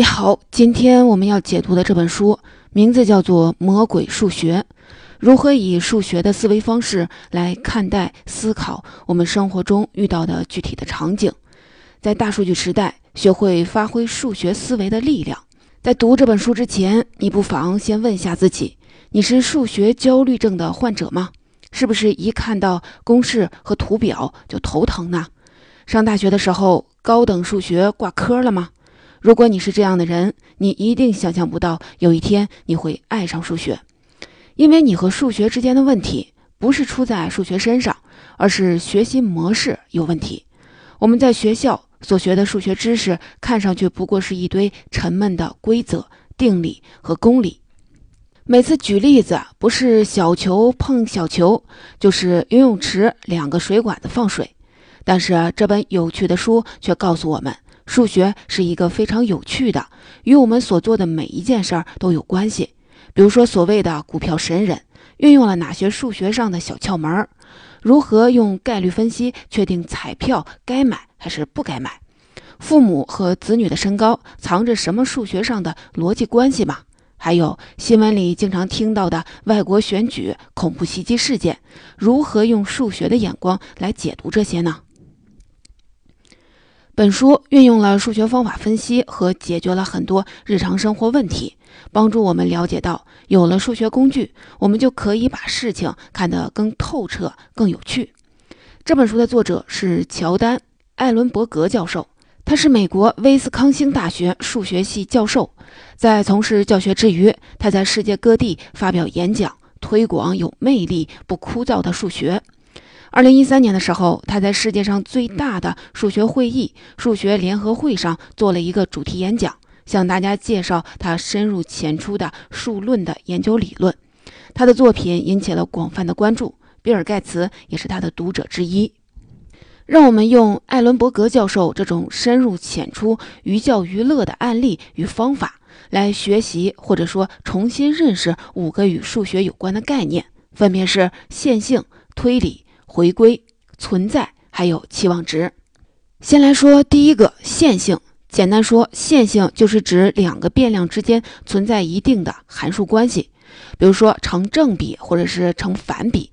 你好，今天我们要解读的这本书名字叫做《魔鬼数学》，如何以数学的思维方式来看待、思考我们生活中遇到的具体的场景，在大数据时代，学会发挥数学思维的力量。在读这本书之前，你不妨先问一下自己：你是数学焦虑症的患者吗？是不是一看到公式和图表就头疼呢？上大学的时候，高等数学挂科了吗？如果你是这样的人，你一定想象不到有一天你会爱上数学，因为你和数学之间的问题不是出在数学身上，而是学习模式有问题。我们在学校所学的数学知识，看上去不过是一堆沉闷的规则、定理和公理。每次举例子，不是小球碰小球，就是游泳池两个水管子放水。但是这本有趣的书却告诉我们。数学是一个非常有趣的，与我们所做的每一件事儿都有关系。比如说，所谓的股票神人运用了哪些数学上的小窍门儿？如何用概率分析确定彩票该买还是不该买？父母和子女的身高藏着什么数学上的逻辑关系吗？还有新闻里经常听到的外国选举恐怖袭击事件，如何用数学的眼光来解读这些呢？本书运用了数学方法分析和解决了很多日常生活问题，帮助我们了解到，有了数学工具，我们就可以把事情看得更透彻、更有趣。这本书的作者是乔丹·艾伦伯格教授，他是美国威斯康星大学数学系教授。在从事教学之余，他在世界各地发表演讲，推广有魅力、不枯燥的数学。二零一三年的时候，他在世界上最大的数学会议——数学联合会上做了一个主题演讲，向大家介绍他深入浅出的数论的研究理论。他的作品引起了广泛的关注，比尔·盖茨也是他的读者之一。让我们用艾伦伯格教授这种深入浅出、寓教于乐的案例与方法来学习，或者说重新认识五个与数学有关的概念，分别是线性、推理。回归、存在还有期望值。先来说第一个线性，简单说，线性就是指两个变量之间存在一定的函数关系，比如说成正比或者是成反比。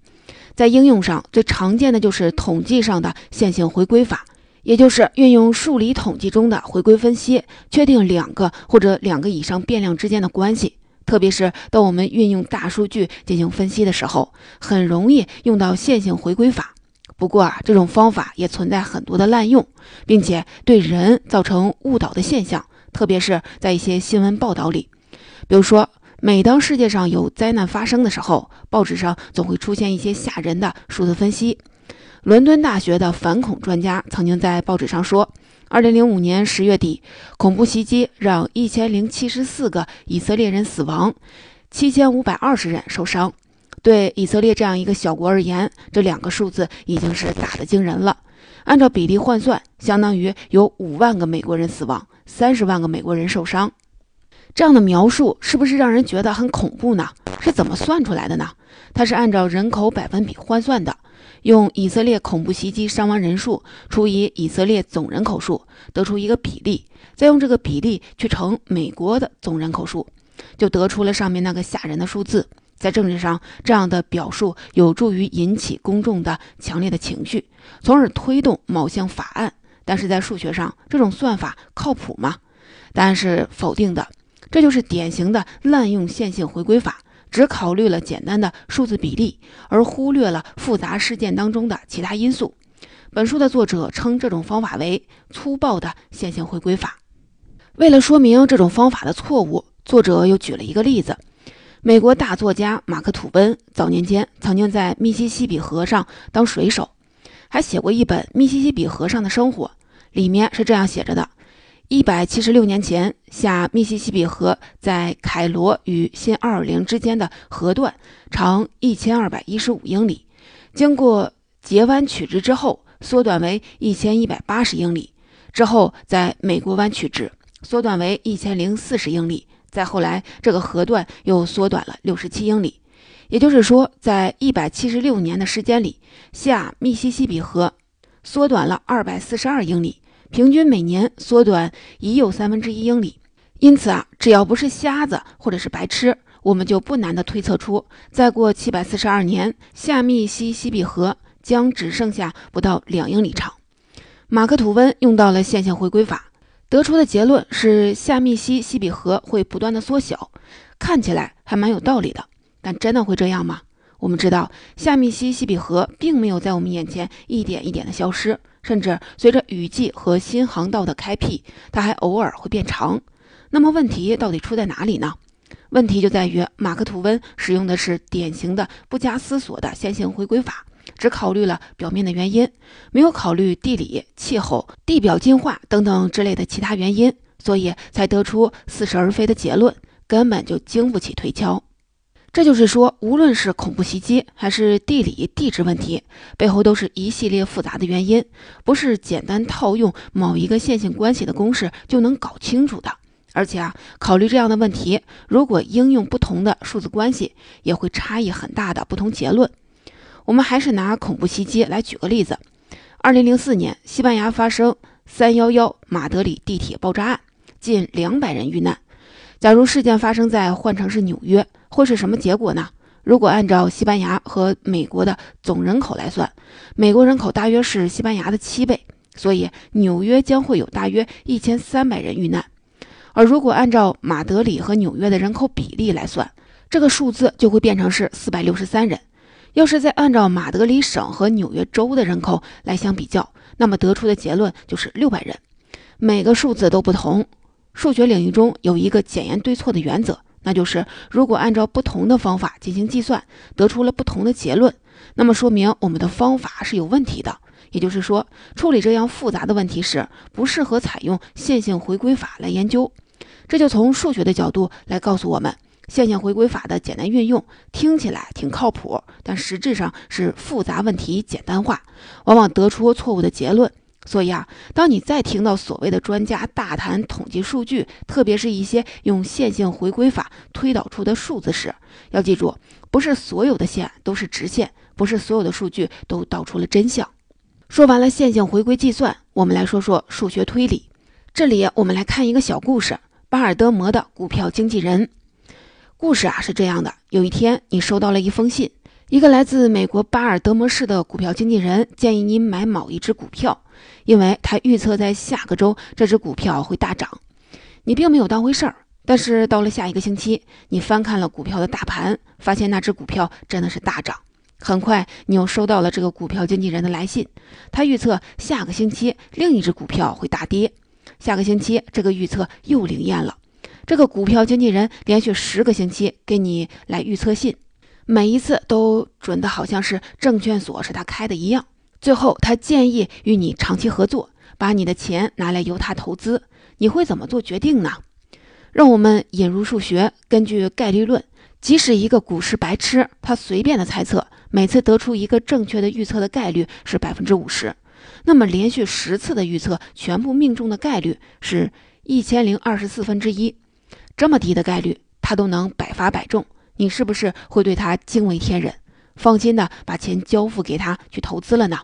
在应用上最常见的就是统计上的线性回归法，也就是运用数理统计中的回归分析，确定两个或者两个以上变量之间的关系。特别是当我们运用大数据进行分析的时候，很容易用到线性回归法。不过啊，这种方法也存在很多的滥用，并且对人造成误导的现象。特别是在一些新闻报道里，比如说，每当世界上有灾难发生的时候，报纸上总会出现一些吓人的数字分析。伦敦大学的反恐专家曾经在报纸上说。二零零五年十月底，恐怖袭击让一千零七十四个以色列人死亡，七千五百二十人受伤。对以色列这样一个小国而言，这两个数字已经是大的惊人了。按照比例换算，相当于有五万个美国人死亡，三十万个美国人受伤。这样的描述是不是让人觉得很恐怖呢？是怎么算出来的呢？它是按照人口百分比换算的。用以色列恐怖袭击伤亡人数除以以色列总人口数，得出一个比例，再用这个比例去乘美国的总人口数，就得出了上面那个吓人的数字。在政治上，这样的表述有助于引起公众的强烈的情绪，从而推动某项法案。但是在数学上，这种算法靠谱吗？答案是否定的。这就是典型的滥用线性回归法。只考虑了简单的数字比例，而忽略了复杂事件当中的其他因素。本书的作者称这种方法为粗暴的线性回归法。为了说明这种方法的错误，作者又举了一个例子：美国大作家马克·吐温早年间曾经在密西西比河上当水手，还写过一本《密西西比河上的生活》，里面是这样写着的。一百七十六年前，下密西西比河在凯罗与新奥尔良之间的河段长一千二百一十五英里，经过截弯取直之后，缩短为一千一百八十英里。之后在美国湾取直，缩短为一千零四十英里。再后来，这个河段又缩短了六十七英里。也就是说，在一百七十六年的时间里，下密西西比河缩短了二百四十二英里。平均每年缩短已有三分之一英里，因此啊，只要不是瞎子或者是白痴，我们就不难的推测出，再过七百四十二年，夏密西西比河将只剩下不到两英里长。马克吐温用到了线性回归法，得出的结论是夏密西西比河会不断的缩小，看起来还蛮有道理的。但真的会这样吗？我们知道，夏密西西比河并没有在我们眼前一点一点的消失，甚至随着雨季和新航道的开辟，它还偶尔会变长。那么问题到底出在哪里呢？问题就在于马克吐温使用的是典型的不加思索的线性回归法，只考虑了表面的原因，没有考虑地理、气候、地表进化等等之类的其他原因，所以才得出似是而非的结论，根本就经不起推敲。这就是说，无论是恐怖袭击还是地理地质问题，背后都是一系列复杂的原因，不是简单套用某一个线性关系的公式就能搞清楚的。而且啊，考虑这样的问题，如果应用不同的数字关系，也会差异很大的不同结论。我们还是拿恐怖袭击来举个例子：二零零四年，西班牙发生三幺幺马德里地铁爆炸案，近两百人遇难。假如事件发生在换成是纽约，会是什么结果呢？如果按照西班牙和美国的总人口来算，美国人口大约是西班牙的七倍，所以纽约将会有大约一千三百人遇难。而如果按照马德里和纽约的人口比例来算，这个数字就会变成是四百六十三人。要是再按照马德里省和纽约州的人口来相比较，那么得出的结论就是六百人。每个数字都不同。数学领域中有一个检验对错的原则，那就是如果按照不同的方法进行计算，得出了不同的结论，那么说明我们的方法是有问题的。也就是说，处理这样复杂的问题时，不适合采用线性回归法来研究。这就从数学的角度来告诉我们，线性回归法的简单运用听起来挺靠谱，但实质上是复杂问题简单化，往往得出错误的结论。所以啊，当你再听到所谓的专家大谈统计数据，特别是一些用线性回归法推导出的数字时，要记住，不是所有的线都是直线，不是所有的数据都道出了真相。说完了线性回归计算，我们来说说数学推理。这里我们来看一个小故事。巴尔德摩的股票经纪人，故事啊是这样的：有一天，你收到了一封信，一个来自美国巴尔德摩市的股票经纪人建议您买某一只股票，因为他预测在下个周这只股票会大涨。你并没有当回事儿，但是到了下一个星期，你翻看了股票的大盘，发现那只股票真的是大涨。很快，你又收到了这个股票经纪人的来信，他预测下个星期另一只股票会大跌。下个星期，这个预测又灵验了。这个股票经纪人连续十个星期给你来预测信，每一次都准的好像是证券所是他开的一样。最后，他建议与你长期合作，把你的钱拿来由他投资。你会怎么做决定呢？让我们引入数学，根据概率论，即使一个股市白痴，他随便的猜测，每次得出一个正确的预测的概率是百分之五十。那么连续十次的预测全部命中的概率是一千零二十四分之一，这么低的概率他都能百发百中，你是不是会对他惊为天人，放心的把钱交付给他去投资了呢？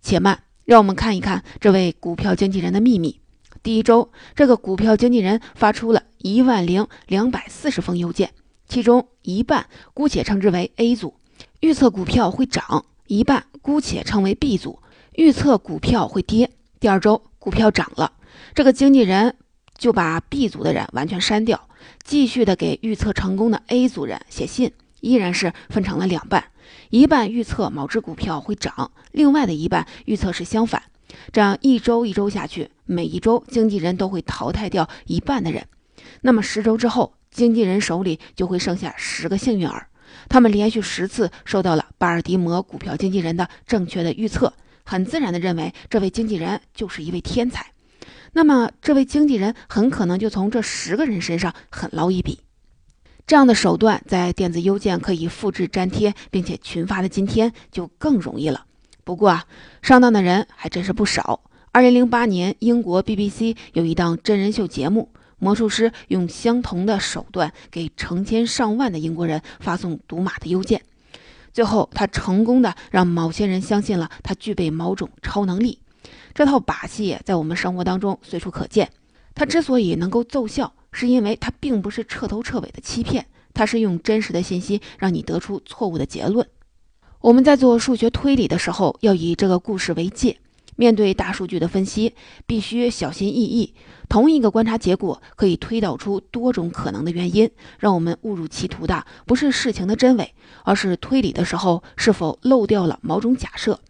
且慢，让我们看一看这位股票经纪人的秘密。第一周，这个股票经纪人发出了一万零两百四十封邮件，其中一半姑且称之为 A 组，预测股票会涨；一半姑且称为 B 组。预测股票会跌，第二周股票涨了，这个经纪人就把 B 组的人完全删掉，继续的给预测成功的 A 组人写信，依然是分成了两半，一半预测某只股票会涨，另外的一半预测是相反。这样一周一周下去，每一周经纪人都会淘汰掉一半的人，那么十周之后，经纪人手里就会剩下十个幸运儿，他们连续十次收到了巴尔的摩股票经纪人的正确的预测。很自然地认为这位经纪人就是一位天才，那么这位经纪人很可能就从这十个人身上狠捞一笔。这样的手段在电子邮件可以复制粘贴并且群发的今天就更容易了。不过啊，上当的人还真是不少。二零零八年，英国 BBC 有一档真人秀节目，魔术师用相同的手段给成千上万的英国人发送赌马的邮件。最后，他成功的让某些人相信了他具备某种超能力。这套把戏在我们生活当中随处可见。他之所以能够奏效，是因为它并不是彻头彻尾的欺骗，它是用真实的信息让你得出错误的结论。我们在做数学推理的时候，要以这个故事为界。面对大数据的分析，必须小心翼翼。同一个观察结果可以推导出多种可能的原因，让我们误入歧途的不是事情的真伪，而是推理的时候是否漏掉了某种假设。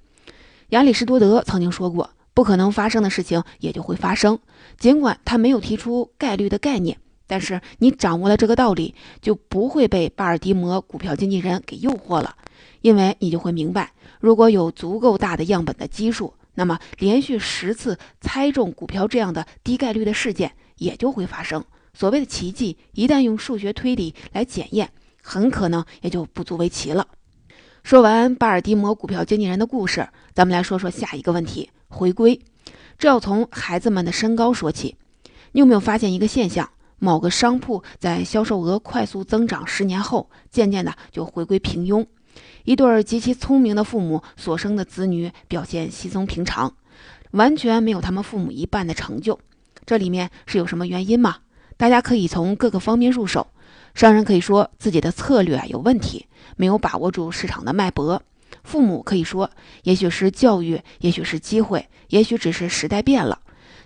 亚里士多德曾经说过：“不可能发生的事情也就会发生。”尽管他没有提出概率的概念，但是你掌握了这个道理，就不会被巴尔的摩股票经纪人给诱惑了，因为你就会明白，如果有足够大的样本的基数。那么，连续十次猜中股票这样的低概率的事件也就会发生。所谓的奇迹，一旦用数学推理来检验，很可能也就不足为奇了。说完巴尔的摩股票经纪人的故事，咱们来说说下一个问题：回归。这要从孩子们的身高说起。你有没有发现一个现象？某个商铺在销售额快速增长十年后，渐渐的就回归平庸。一对极其聪明的父母所生的子女表现稀松平常，完全没有他们父母一半的成就。这里面是有什么原因吗？大家可以从各个方面入手。商人可以说自己的策略啊有问题，没有把握住市场的脉搏；父母可以说，也许是教育，也许是机会，也许只是时代变了。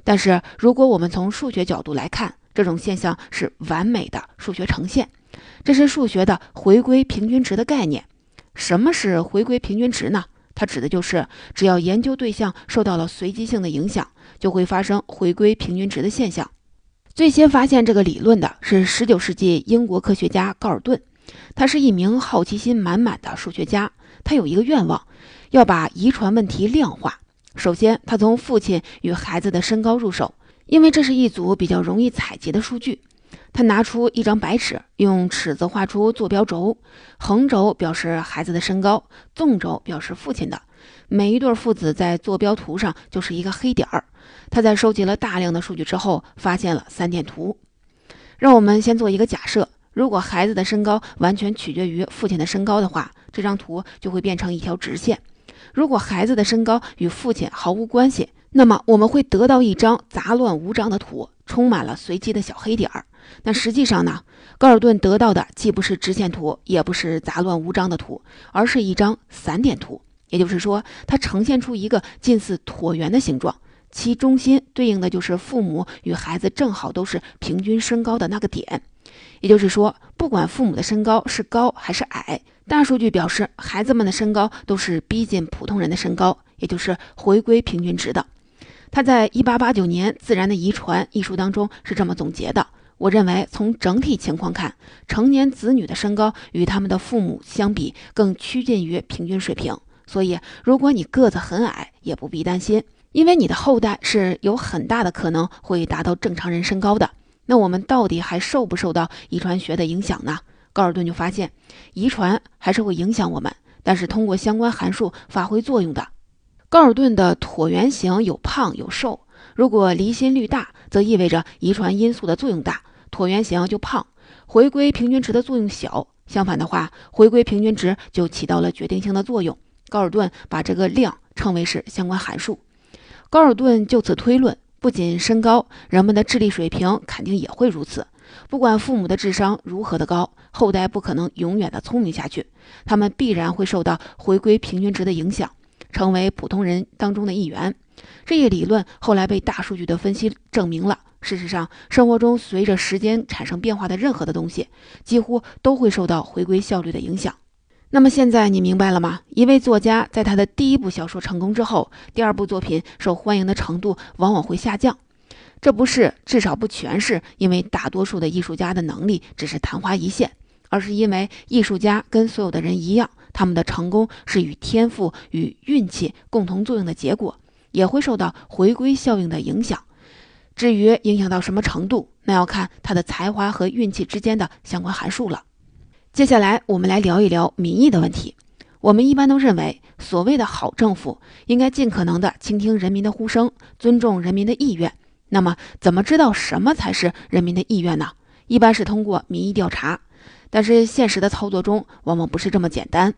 但是如果我们从数学角度来看，这种现象是完美的数学呈现，这是数学的回归平均值的概念。什么是回归平均值呢？它指的就是只要研究对象受到了随机性的影响，就会发生回归平均值的现象。最先发现这个理论的是19世纪英国科学家高尔顿，他是一名好奇心满满的数学家。他有一个愿望，要把遗传问题量化。首先，他从父亲与孩子的身高入手，因为这是一组比较容易采集的数据。他拿出一张白纸，用尺子画出坐标轴，横轴表示孩子的身高，纵轴表示父亲的。每一对父子在坐标图上就是一个黑点儿。他在收集了大量的数据之后，发现了三点图。让我们先做一个假设：如果孩子的身高完全取决于父亲的身高的话，这张图就会变成一条直线；如果孩子的身高与父亲毫无关系，那么我们会得到一张杂乱无章的图，充满了随机的小黑点儿。但实际上呢，高尔顿得到的既不是直线图，也不是杂乱无章的图，而是一张散点图。也就是说，它呈现出一个近似椭圆的形状，其中心对应的就是父母与孩子正好都是平均身高的那个点。也就是说，不管父母的身高是高还是矮，大数据表示孩子们的身高都是逼近普通人的身高，也就是回归平均值的。他在一八八九年《自然的遗传》一书当中是这么总结的。我认为，从整体情况看，成年子女的身高与他们的父母相比更趋近于平均水平。所以，如果你个子很矮，也不必担心，因为你的后代是有很大的可能会达到正常人身高的。那我们到底还受不受到遗传学的影响呢？高尔顿就发现，遗传还是会影响我们，但是通过相关函数发挥作用的。高尔顿的椭圆形有胖有瘦，如果离心率大，则意味着遗传因素的作用大。椭圆形就胖，回归平均值的作用小。相反的话，回归平均值就起到了决定性的作用。高尔顿把这个量称为是相关函数。高尔顿就此推论，不仅身高，人们的智力水平肯定也会如此。不管父母的智商如何的高，后代不可能永远的聪明下去，他们必然会受到回归平均值的影响，成为普通人当中的一员。这一理论后来被大数据的分析证明了。事实上，生活中随着时间产生变化的任何的东西，几乎都会受到回归效率的影响。那么现在你明白了吗？一位作家在他的第一部小说成功之后，第二部作品受欢迎的程度往往会下降。这不是，至少不全是因为大多数的艺术家的能力只是昙花一现，而是因为艺术家跟所有的人一样，他们的成功是与天赋与运气共同作用的结果，也会受到回归效应的影响。至于影响到什么程度，那要看他的才华和运气之间的相关函数了。接下来，我们来聊一聊民意的问题。我们一般都认为，所谓的好政府应该尽可能的倾听人民的呼声，尊重人民的意愿。那么，怎么知道什么才是人民的意愿呢？一般是通过民意调查，但是现实的操作中往往不是这么简单。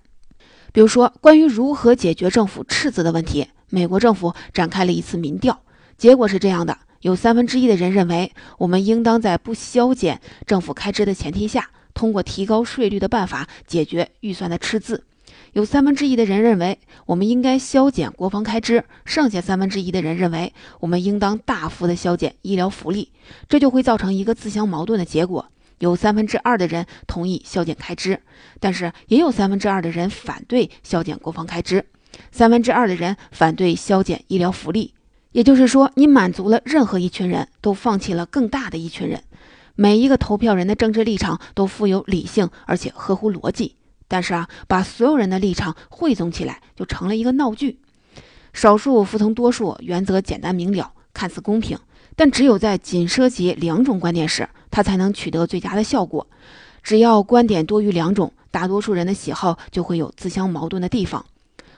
比如说，关于如何解决政府赤字的问题，美国政府展开了一次民调，结果是这样的。有三分之一的人认为，我们应当在不削减政府开支的前提下，通过提高税率的办法解决预算的赤字。有三分之一的人认为，我们应该削减国防开支；剩下三分之一的人认为，我们应当大幅的削减医疗福利。这就会造成一个自相矛盾的结果：有三分之二的人同意削减开支，但是也有三分之二的人反对削减国防开支，三分之二的人反对削减医疗福利。也就是说，你满足了任何一群人，都放弃了更大的一群人。每一个投票人的政治立场都富有理性，而且合乎逻辑。但是啊，把所有人的立场汇总起来，就成了一个闹剧。少数服从多数，原则简单明了，看似公平，但只有在仅涉及两种观点时，它才能取得最佳的效果。只要观点多于两种，大多数人的喜好就会有自相矛盾的地方。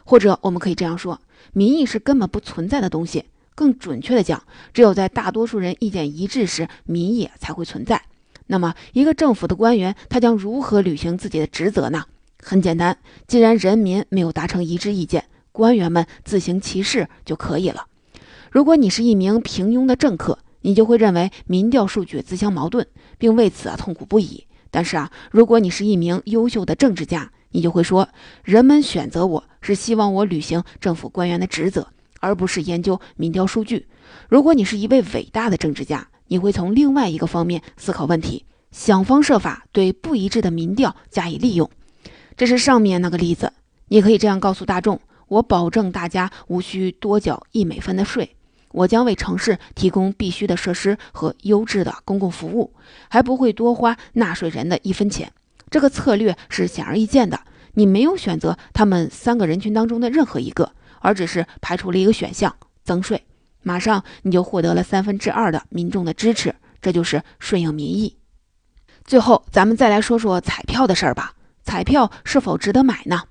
或者我们可以这样说：民意是根本不存在的东西。更准确的讲，只有在大多数人意见一致时，民意才会存在。那么，一个政府的官员，他将如何履行自己的职责呢？很简单，既然人民没有达成一致意见，官员们自行其事就可以了。如果你是一名平庸的政客，你就会认为民调数据自相矛盾，并为此啊痛苦不已。但是啊，如果你是一名优秀的政治家，你就会说，人们选择我是希望我履行政府官员的职责，而不是研究民调数据。如果你是一位伟大的政治家，你会从另外一个方面思考问题，想方设法对不一致的民调加以利用。这是上面那个例子，你可以这样告诉大众：我保证大家无需多缴一美分的税，我将为城市提供必须的设施和优质的公共服务，还不会多花纳税人的一分钱。这个策略是显而易见的，你没有选择他们三个人群当中的任何一个，而只是排除了一个选项——增税。马上你就获得了三分之二的民众的支持，这就是顺应民意。最后，咱们再来说说彩票的事儿吧。彩票是否值得买呢？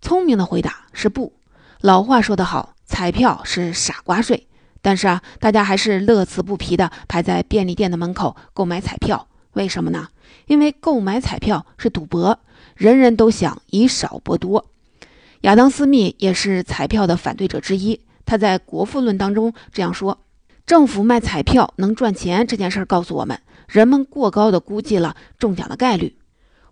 聪明的回答是不。老话说得好，彩票是傻瓜税。但是啊，大家还是乐此不疲地排在便利店的门口购买彩票。为什么呢？因为购买彩票是赌博，人人都想以少博多。亚当·斯密也是彩票的反对者之一。他在《国富论》当中这样说：“政府卖彩票能赚钱这件事儿，告诉我们，人们过高的估计了中奖的概率。”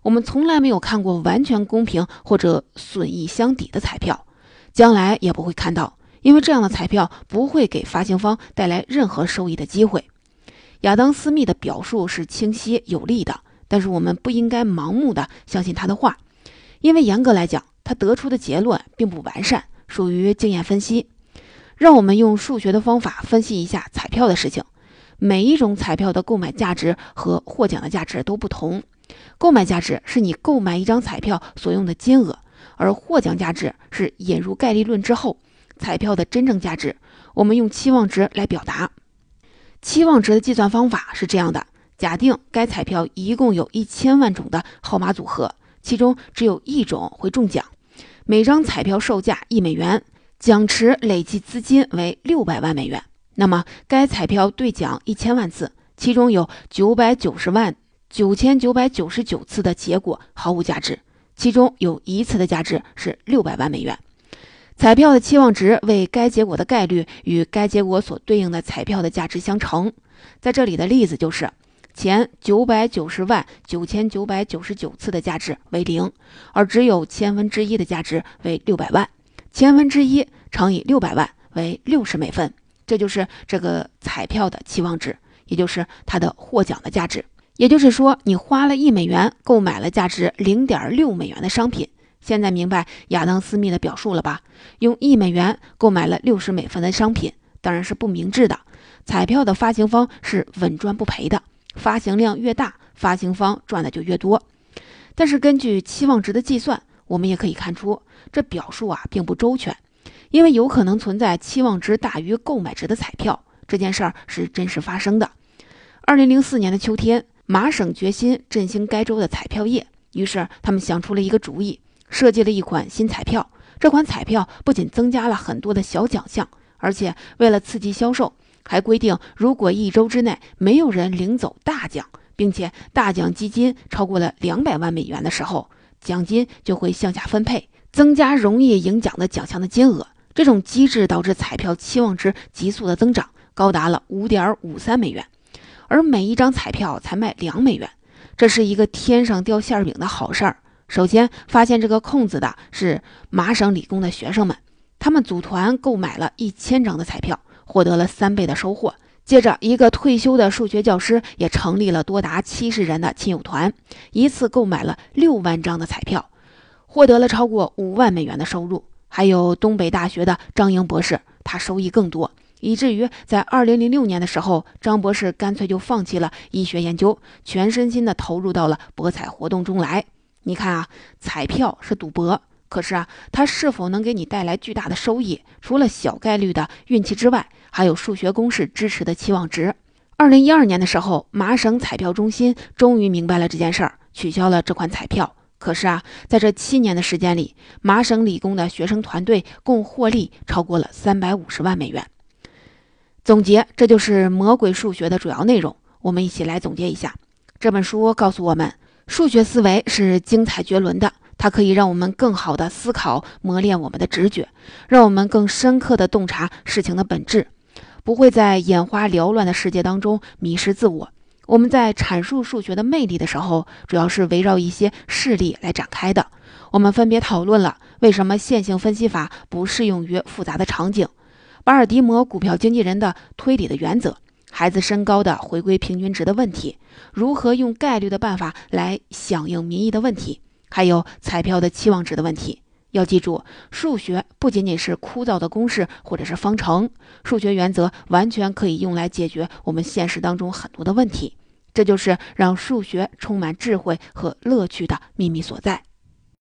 我们从来没有看过完全公平或者损益相抵的彩票，将来也不会看到，因为这样的彩票不会给发行方带来任何收益的机会。亚当·斯密的表述是清晰有力的，但是我们不应该盲目的相信他的话，因为严格来讲，他得出的结论并不完善，属于经验分析。让我们用数学的方法分析一下彩票的事情。每一种彩票的购买价值和获奖的价值都不同。购买价值是你购买一张彩票所用的金额，而获奖价值是引入概率论之后彩票的真正价值。我们用期望值来表达。期望值的计算方法是这样的：假定该彩票一共有一千万种的号码组合，其中只有一种会中奖，每张彩票售价一美元，奖池累计资金为六百万美元。那么该彩票兑奖一千万次，其中有九百九十万。九千九百九十九次的结果毫无价值，其中有一次的价值是六百万美元。彩票的期望值为该结果的概率与该结果所对应的彩票的价值相乘。在这里的例子就是前九百九十万九千九百九十九次的价值为零，而只有千分之一的价值为六百万。千分之一乘以六百万为六十美分，这就是这个彩票的期望值，也就是它的获奖的价值。也就是说，你花了一美元购买了价值零点六美元的商品。现在明白亚当·斯密的表述了吧？用一美元购买了六十美分的商品，当然是不明智的。彩票的发行方是稳赚不赔的，发行量越大，发行方赚的就越多。但是根据期望值的计算，我们也可以看出，这表述啊并不周全，因为有可能存在期望值大于购买值的彩票。这件事儿是真实发生的。二零零四年的秋天。麻省决心振兴该州的彩票业，于是他们想出了一个主意，设计了一款新彩票。这款彩票不仅增加了很多的小奖项，而且为了刺激销售，还规定如果一周之内没有人领走大奖，并且大奖基金超过了两百万美元的时候，奖金就会向下分配，增加容易赢奖的奖项的金额。这种机制导致彩票期望值急速的增长。高达了五点五三美元，而每一张彩票才卖两美元，这是一个天上掉馅饼的好事儿。首先发现这个空子的是麻省理工的学生们，他们组团购买了一千张的彩票，获得了三倍的收获。接着，一个退休的数学教师也成立了多达七十人的亲友团，一次购买了六万张的彩票，获得了超过五万美元的收入。还有东北大学的张英博士，他收益更多，以至于在二零零六年的时候，张博士干脆就放弃了医学研究，全身心的投入到了博彩活动中来。你看啊，彩票是赌博，可是啊，它是否能给你带来巨大的收益，除了小概率的运气之外，还有数学公式支持的期望值。二零一二年的时候，麻省彩票中心终于明白了这件事儿，取消了这款彩票。可是啊，在这七年的时间里，麻省理工的学生团队共获利超过了三百五十万美元。总结，这就是魔鬼数学的主要内容。我们一起来总结一下，这本书告诉我们，数学思维是精彩绝伦的。它可以让我们更好的思考，磨练我们的直觉，让我们更深刻的洞察事情的本质，不会在眼花缭乱的世界当中迷失自我。我们在阐述数学的魅力的时候，主要是围绕一些事例来展开的。我们分别讨论了为什么线性分析法不适用于复杂的场景，巴尔的摩股票经纪人的推理的原则，孩子身高的回归平均值的问题，如何用概率的办法来响应民意的问题。还有彩票的期望值的问题，要记住，数学不仅仅是枯燥的公式或者是方程，数学原则完全可以用来解决我们现实当中很多的问题。这就是让数学充满智慧和乐趣的秘密所在。